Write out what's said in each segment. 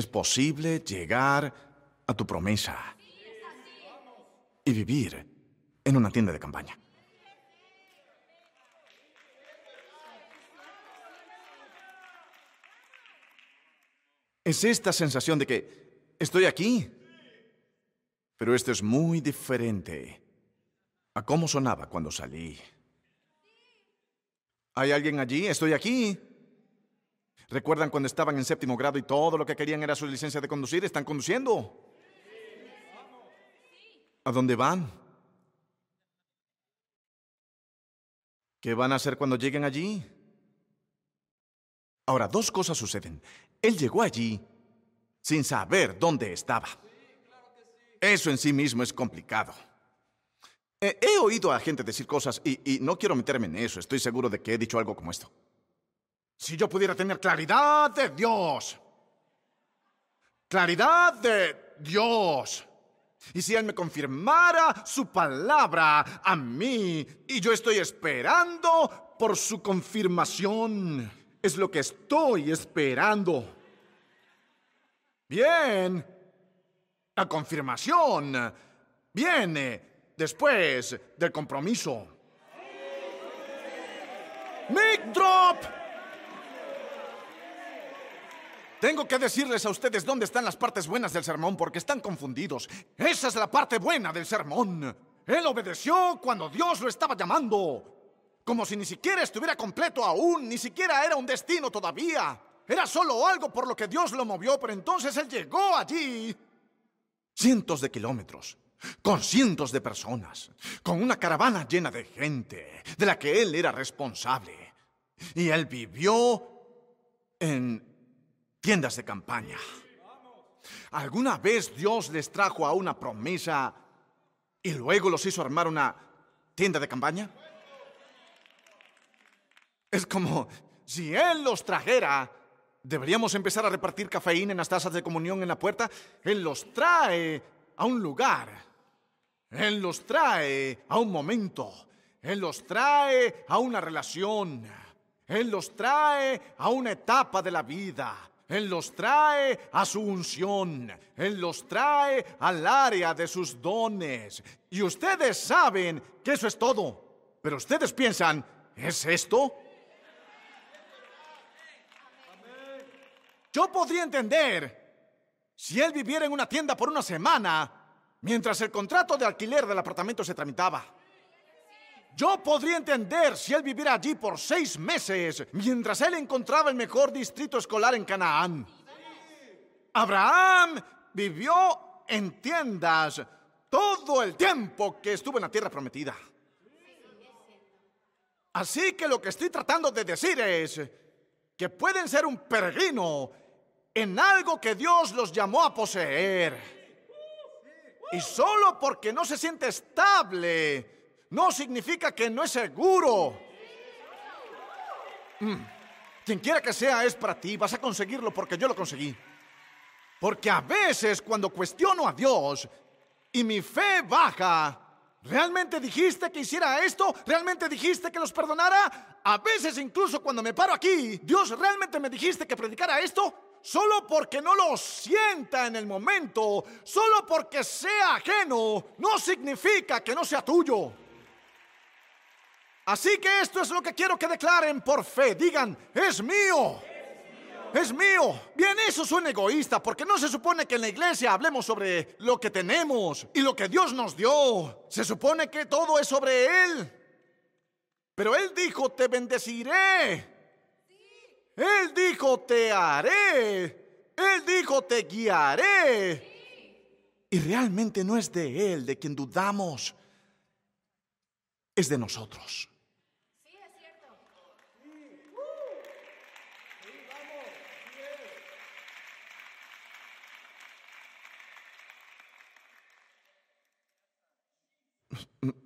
Es posible llegar a tu promesa y vivir en una tienda de campaña. Es esta sensación de que estoy aquí, pero esto es muy diferente a cómo sonaba cuando salí. ¿Hay alguien allí? Estoy aquí. ¿Recuerdan cuando estaban en séptimo grado y todo lo que querían era su licencia de conducir? ¿Están conduciendo? ¿A dónde van? ¿Qué van a hacer cuando lleguen allí? Ahora, dos cosas suceden. Él llegó allí sin saber dónde estaba. Eso en sí mismo es complicado. He, oído a gente decir cosas y, no quiero meterme en eso. Estoy seguro de que he dicho algo como esto. Si yo pudiera tener claridad de Dios. Claridad de Dios. Y si Él me confirmara su palabra a mí y yo estoy esperando por su confirmación. Es lo que estoy esperando. Bien. La confirmación viene después del compromiso. Mic drop. Tengo que decirles a ustedes dónde están las partes buenas del sermón porque están confundidos. Esa es la parte buena del sermón. Él obedeció cuando Dios lo estaba llamando. Como si ni siquiera estuviera completo aún, ni siquiera era un destino todavía. Era solo algo por lo que Dios lo movió, pero entonces Él llegó allí. Cientos de kilómetros, con cientos de personas, con una caravana llena de gente, de la que Él era responsable. Y Él vivió en tiendas de campaña. ¿Alguna vez Dios les trajo a una promesa y luego los hizo armar una tienda de campaña? Es como si Él los trajera Deberíamos empezar a repartir cafeína en las tazas de comunión en la puerta. Él los trae a un lugar. Él los trae a un momento. Él los trae a una relación. Él los trae a una etapa de la vida. Él los trae a su unción. Él los trae al área de sus dones. Y ustedes saben que eso es todo. Pero ustedes piensan, ¿es esto? Yo podría entender si él viviera en una tienda por una semana mientras el contrato de alquiler del apartamento se tramitaba. Yo podría entender si él viviera allí por seis meses mientras él encontraba el mejor distrito escolar en Canaán. Abraham vivió en tiendas todo el tiempo que estuvo en la tierra prometida. Así que lo que estoy tratando de decir es que pueden ser un peregrino en algo que Dios los llamó a poseer. Y solo porque no se siente estable, no significa que no es seguro. Mm. Quien quiera que sea es para ti, vas a conseguirlo porque yo lo conseguí. Porque a veces cuando cuestiono a Dios y mi fe baja, ¿realmente dijiste que hiciera esto? ¿Realmente dijiste que los perdonara? A veces incluso cuando me paro aquí, Dios, ¿realmente me dijiste que predicara esto? solo porque no lo sienta en el momento, solo porque sea ajeno, no significa que no sea tuyo. Así que esto es lo que quiero que declaren por fe. Digan, es mío. Es mío. Bien, eso suena egoísta, porque no se supone que en la iglesia hablemos sobre lo que tenemos y lo que Dios nos dio. Se supone que todo es sobre Él. Pero Él dijo, te bendeciré él dijo, te haré. Él dijo, te guiaré. Y realmente no es de Él de quien dudamos, es de nosotros.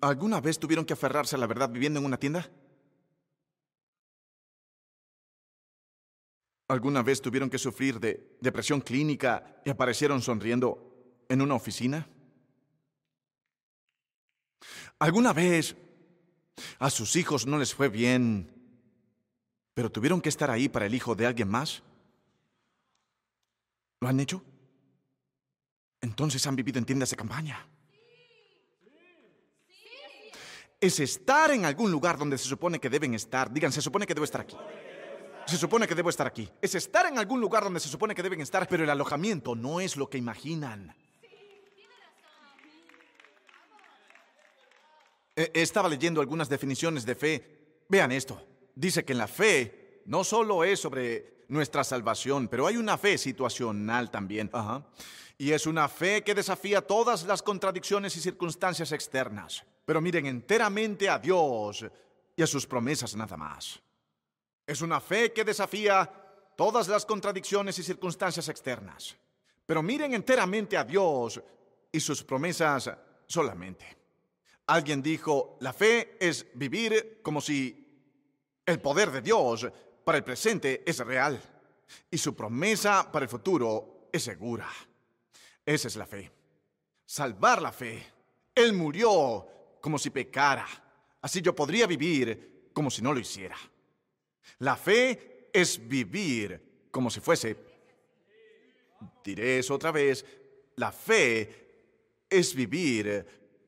¿Alguna vez tuvieron que aferrarse a la verdad viviendo en una tienda? ¿Alguna vez tuvieron que sufrir de depresión clínica y aparecieron sonriendo en una oficina? ¿Alguna vez a sus hijos no les fue bien, pero tuvieron que estar ahí para el hijo de alguien más? ¿Lo han hecho? Entonces han vivido en tiendas de campaña. Es estar en algún lugar donde se supone que deben estar. Digan, se supone que debo estar aquí. Se supone que debo estar aquí. Es estar en algún lugar donde se supone que deben estar, pero el alojamiento no es lo que imaginan. Eh, estaba leyendo algunas definiciones de fe. Vean esto. Dice que en la fe no solo es sobre nuestra salvación, pero hay una fe situacional también. Y es una fe que desafía todas las contradicciones y circunstancias externas. Pero miren enteramente a Dios y a sus promesas nada más. Es una fe que desafía todas las contradicciones y circunstancias externas. Pero miren enteramente a Dios y sus promesas solamente. Alguien dijo, la fe es vivir como si el poder de Dios para el presente es real y su promesa para el futuro es segura. Esa es la fe. Salvar la fe. Él murió como si pecara. Así yo podría vivir como si no lo hiciera. La fe es vivir como si fuese... Diré eso otra vez. La fe es vivir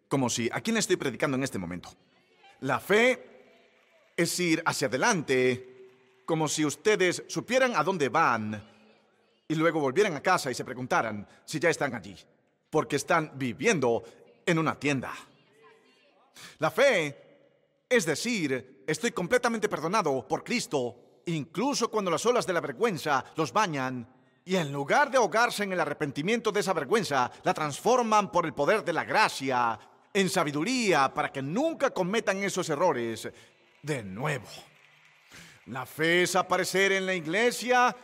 como si... ¿A quién estoy predicando en este momento? La fe es ir hacia adelante como si ustedes supieran a dónde van y luego volvieran a casa y se preguntaran si ya están allí, porque están viviendo en una tienda. La fe es decir, estoy completamente perdonado por Cristo, incluso cuando las olas de la vergüenza los bañan, y en lugar de ahogarse en el arrepentimiento de esa vergüenza, la transforman por el poder de la gracia en sabiduría para que nunca cometan esos errores de nuevo. La fe es aparecer en la iglesia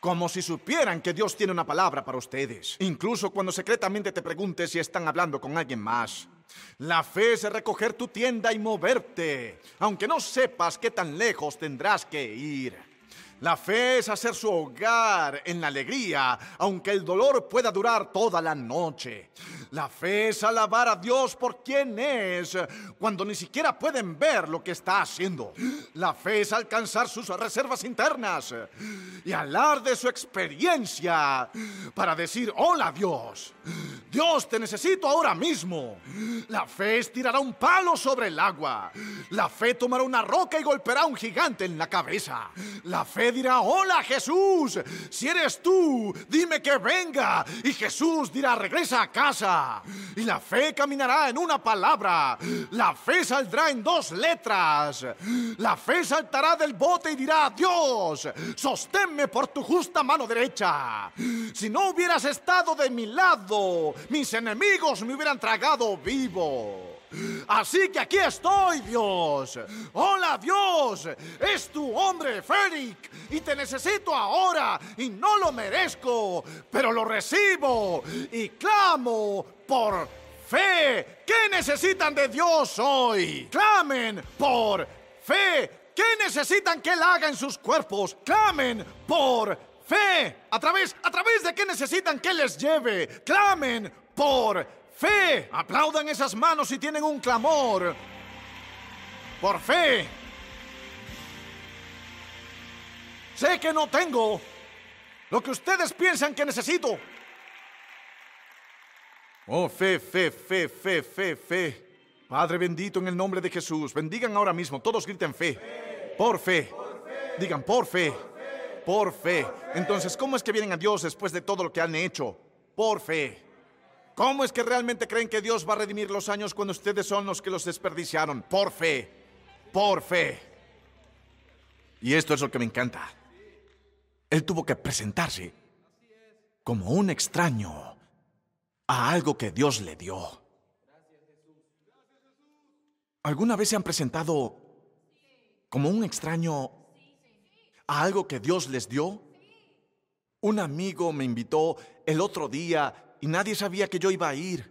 como si supieran que Dios tiene una palabra para ustedes, incluso cuando secretamente te preguntes si están hablando con alguien más. La fe es recoger tu tienda y moverte, aunque no sepas qué tan lejos tendrás que ir. La fe es hacer su hogar en la alegría, aunque el dolor pueda durar toda la noche. La fe es alabar a Dios por quien es, cuando ni siquiera pueden ver lo que está haciendo. La fe es alcanzar sus reservas internas y hablar de su experiencia para decir, hola Dios, Dios te necesito ahora mismo. La fe es tirar un palo sobre el agua. La fe tomará una roca y golpeará a un gigante en la cabeza. La fe dirá, hola Jesús, si eres tú, dime que venga. Y Jesús dirá, regresa a casa. Y la fe caminará en una palabra. La fe saldrá en dos letras. La fe saltará del bote y dirá, Dios, sosténme por tu justa mano derecha. Si no hubieras estado de mi lado, mis enemigos me hubieran tragado vivo. Así que aquí estoy, Dios. Hola, Dios. Es tu hombre, Félix. Y te necesito ahora. Y no lo merezco. Pero lo recibo. Y clamo por fe. ¿Qué necesitan de Dios hoy? Clamen por fe. ¿Qué necesitan que Él haga en sus cuerpos? Clamen por fe. ¿A través, a través de qué necesitan que les lleve? Clamen por fe fe. Aplaudan esas manos si tienen un clamor. Por fe. Sé que no tengo lo que ustedes piensan que necesito. Oh, fe, fe, fe, fe, fe, fe. Padre bendito en el nombre de Jesús. Bendigan ahora mismo. Todos griten fe. Por fe. Digan por fe. Por fe. Entonces, ¿cómo es que vienen a Dios después de todo lo que han hecho? Por fe. ¿Cómo es que realmente creen que Dios va a redimir los años cuando ustedes son los que los desperdiciaron? Por fe, por fe. Y esto es lo que me encanta. Él tuvo que presentarse como un extraño a algo que Dios le dio. ¿Alguna vez se han presentado como un extraño a algo que Dios les dio? Un amigo me invitó el otro día y nadie sabía que yo iba a ir.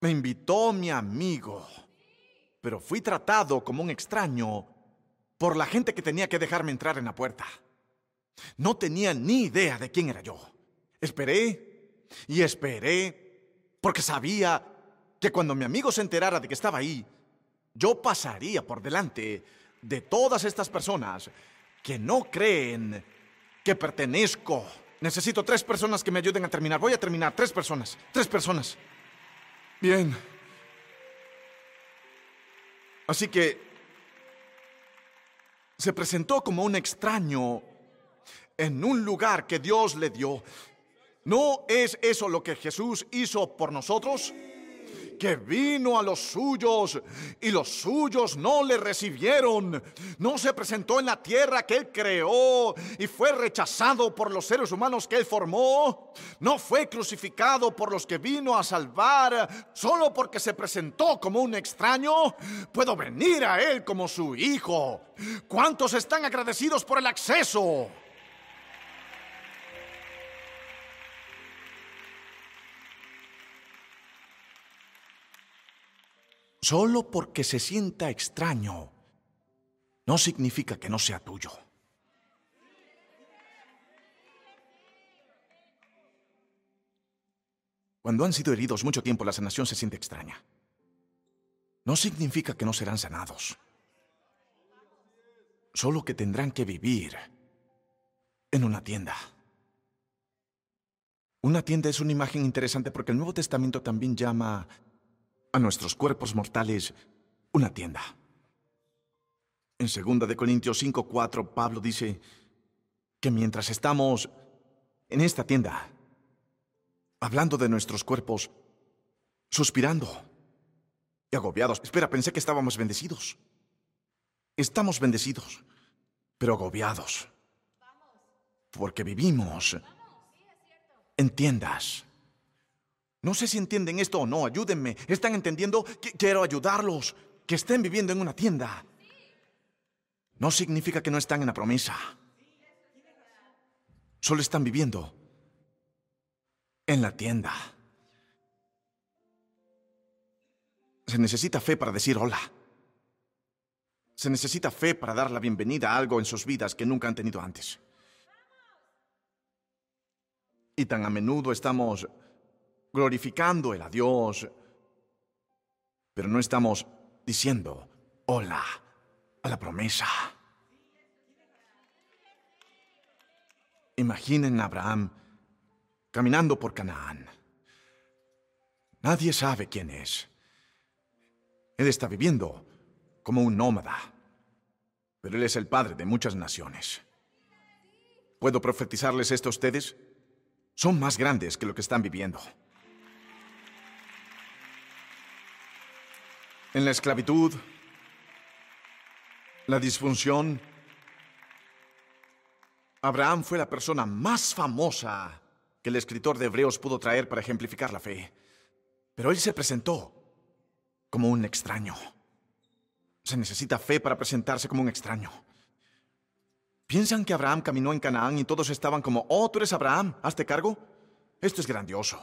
Me invitó mi amigo, pero fui tratado como un extraño por la gente que tenía que dejarme entrar en la puerta. No tenía ni idea de quién era yo. Esperé y esperé porque sabía que cuando mi amigo se enterara de que estaba ahí, yo pasaría por delante de todas estas personas que no creen que pertenezco Necesito tres personas que me ayuden a terminar. Voy a terminar. Tres personas. Tres personas. Bien. Así que se presentó como un extraño en un lugar que Dios le dio. ¿No es eso lo que Jesús hizo por nosotros? Que vino a los suyos y los suyos no le recibieron. No se presentó en la tierra que él creó y fue rechazado por los seres humanos que él formó. No fue crucificado por los que vino a salvar solo porque se presentó como un extraño. Puedo venir a él como su hijo. ¿Cuántos están agradecidos por el acceso? Solo porque se sienta extraño no significa que no sea tuyo. Cuando han sido heridos mucho tiempo, la sanación se siente extraña. No significa que no serán sanados. Solo que tendrán que vivir en una tienda. Una tienda es una imagen interesante porque el Nuevo Testamento también llama a nuestros cuerpos mortales una tienda. En 2 de Corintios 5:4 Pablo dice que mientras estamos en esta tienda hablando de nuestros cuerpos, suspirando y agobiados. Espera, pensé que estábamos bendecidos. Estamos bendecidos, pero agobiados. Porque vivimos en tiendas no sé si entienden esto o no, ayúdenme. ¿Están entendiendo? quiero ayudarlos. Que estén viviendo en una tienda. No significa que no están en la promesa. Solo están viviendo en la tienda. Se necesita fe para decir hola. Se necesita fe para dar la bienvenida a algo en sus vidas que nunca han tenido antes. Y tan a menudo estamos glorificando el adiós, pero no estamos diciendo hola a la promesa. Imaginen a Abraham caminando por Canaán. Nadie sabe quién es. Él está viviendo como un nómada, pero él es el padre de muchas naciones. ¿Puedo profetizarles esto a ustedes? Son más grandes que lo que están viviendo. En la esclavitud, la disfunción. Abraham fue la persona más famosa que el escritor de Hebreos pudo traer para ejemplificar la fe. Pero él se presentó como un extraño. Se necesita fe para presentarse como un extraño. ¿Piensan que Abraham caminó en Canaán y todos estaban como, oh, tú eres Abraham, hazte cargo? Esto es grandioso.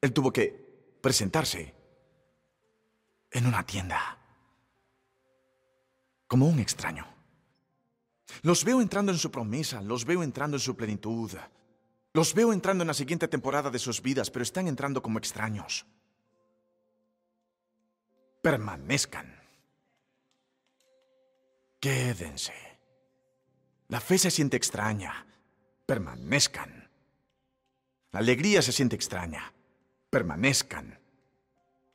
Él tuvo que presentarse en una tienda. Como un extraño. Los veo entrando en su promesa, los veo entrando en su plenitud. Los veo entrando en la siguiente temporada de sus vidas, pero están entrando como extraños. Permanezcan. Quédense. La fe se siente extraña. Permanezcan. La alegría se siente extraña. Permanezcan.